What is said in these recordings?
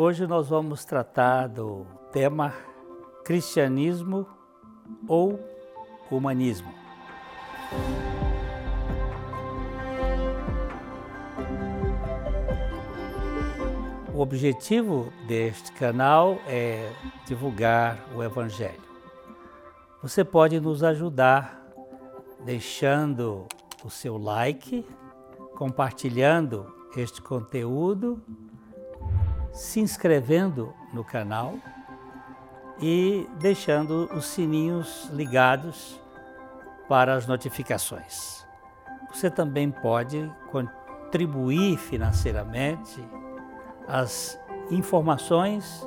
Hoje nós vamos tratar do tema cristianismo ou humanismo. O objetivo deste canal é divulgar o Evangelho. Você pode nos ajudar deixando o seu like, compartilhando este conteúdo, se inscrevendo no canal e deixando os sininhos ligados para as notificações. Você também pode contribuir financeiramente. As informações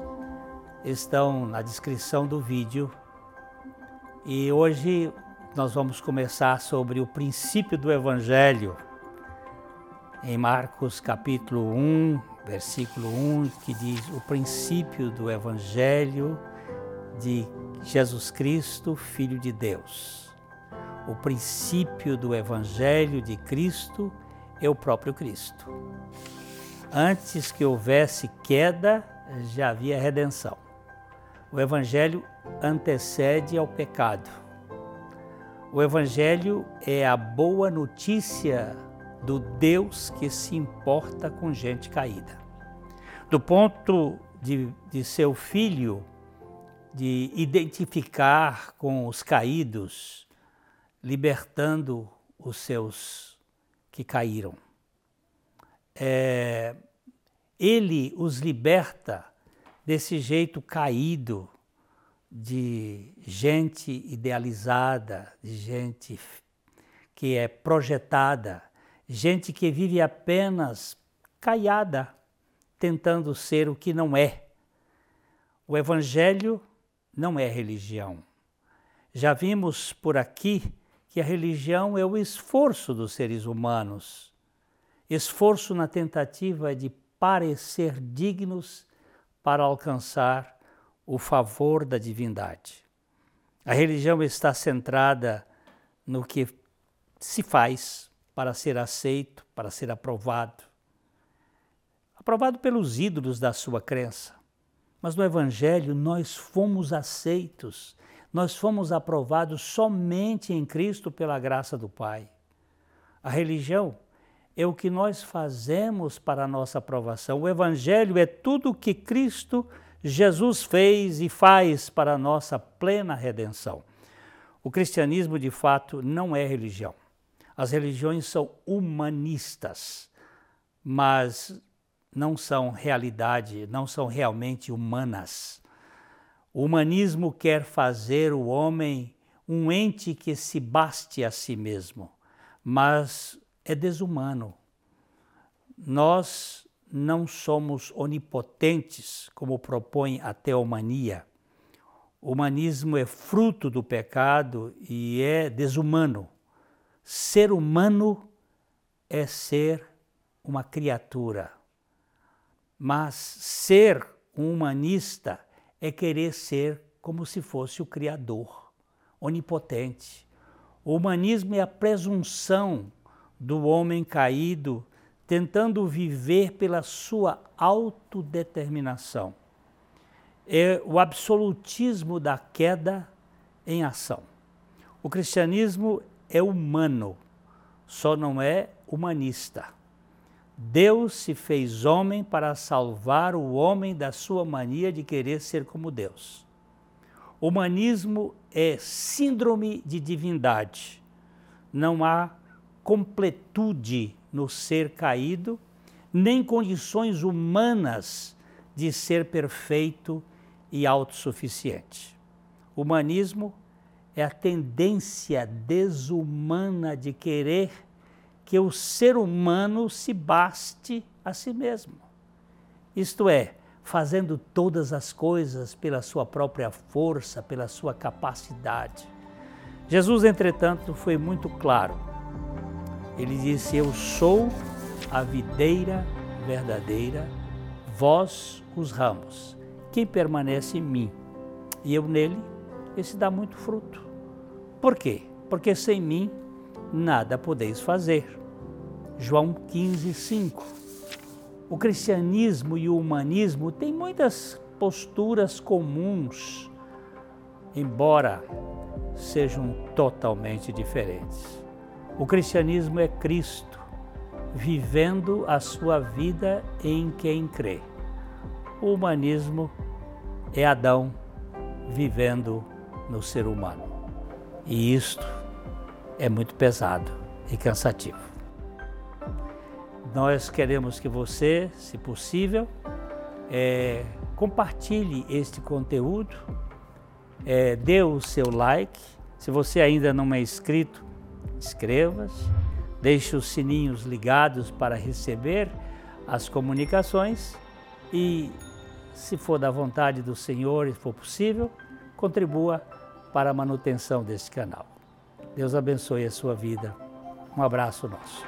estão na descrição do vídeo. E hoje nós vamos começar sobre o princípio do Evangelho, em Marcos capítulo 1, versículo 1, que diz o princípio do Evangelho de Jesus Cristo, Filho de Deus o princípio do Evangelho de Cristo é o próprio Cristo. Antes que houvesse queda, já havia redenção. O Evangelho antecede ao pecado. O Evangelho é a boa notícia do Deus que se importa com gente caída. Do ponto de, de seu filho, de identificar com os caídos, libertando os seus que caíram. É, ele os liberta desse jeito caído de gente idealizada, de gente que é projetada, gente que vive apenas caiada, tentando ser o que não é. O Evangelho não é religião. Já vimos por aqui que a religião é o esforço dos seres humanos, esforço na tentativa de parecer dignos para alcançar o favor da divindade. A religião está centrada no que se faz para ser aceito, para ser aprovado. Aprovado pelos ídolos da sua crença. Mas no Evangelho nós fomos aceitos nós fomos aprovados somente em Cristo pela graça do Pai. A religião é o que nós fazemos para a nossa aprovação. O Evangelho é tudo o que Cristo Jesus fez e faz para a nossa plena redenção. O cristianismo, de fato, não é religião. As religiões são humanistas, mas não são realidade, não são realmente humanas. O humanismo quer fazer o homem um ente que se baste a si mesmo, mas é desumano. Nós não somos onipotentes, como propõe a teomania. O humanismo é fruto do pecado e é desumano. Ser humano é ser uma criatura. Mas ser um humanista é querer ser como se fosse o Criador, onipotente. O humanismo é a presunção do homem caído tentando viver pela sua autodeterminação. É o absolutismo da queda em ação. O cristianismo é humano, só não é humanista. Deus se fez homem para salvar o homem da sua mania de querer ser como Deus. Humanismo é síndrome de divindade. Não há completude no ser caído, nem condições humanas de ser perfeito e autossuficiente. Humanismo é a tendência desumana de querer que o ser humano se baste a si mesmo. Isto é, fazendo todas as coisas pela sua própria força, pela sua capacidade. Jesus, entretanto, foi muito claro. Ele disse: Eu sou a videira verdadeira, vós os ramos. Quem permanece em mim e eu nele, esse dá muito fruto. Por quê? Porque sem mim nada podeis fazer. João 15, 5. O cristianismo e o humanismo têm muitas posturas comuns, embora sejam totalmente diferentes. O cristianismo é Cristo vivendo a sua vida em quem crê. O humanismo é Adão vivendo no ser humano. E isto é muito pesado e cansativo. Nós queremos que você, se possível, é, compartilhe este conteúdo, é, dê o seu like. Se você ainda não é inscrito, inscreva-se, deixe os sininhos ligados para receber as comunicações e, se for da vontade do Senhor e for possível, contribua para a manutenção deste canal. Deus abençoe a sua vida. Um abraço nosso.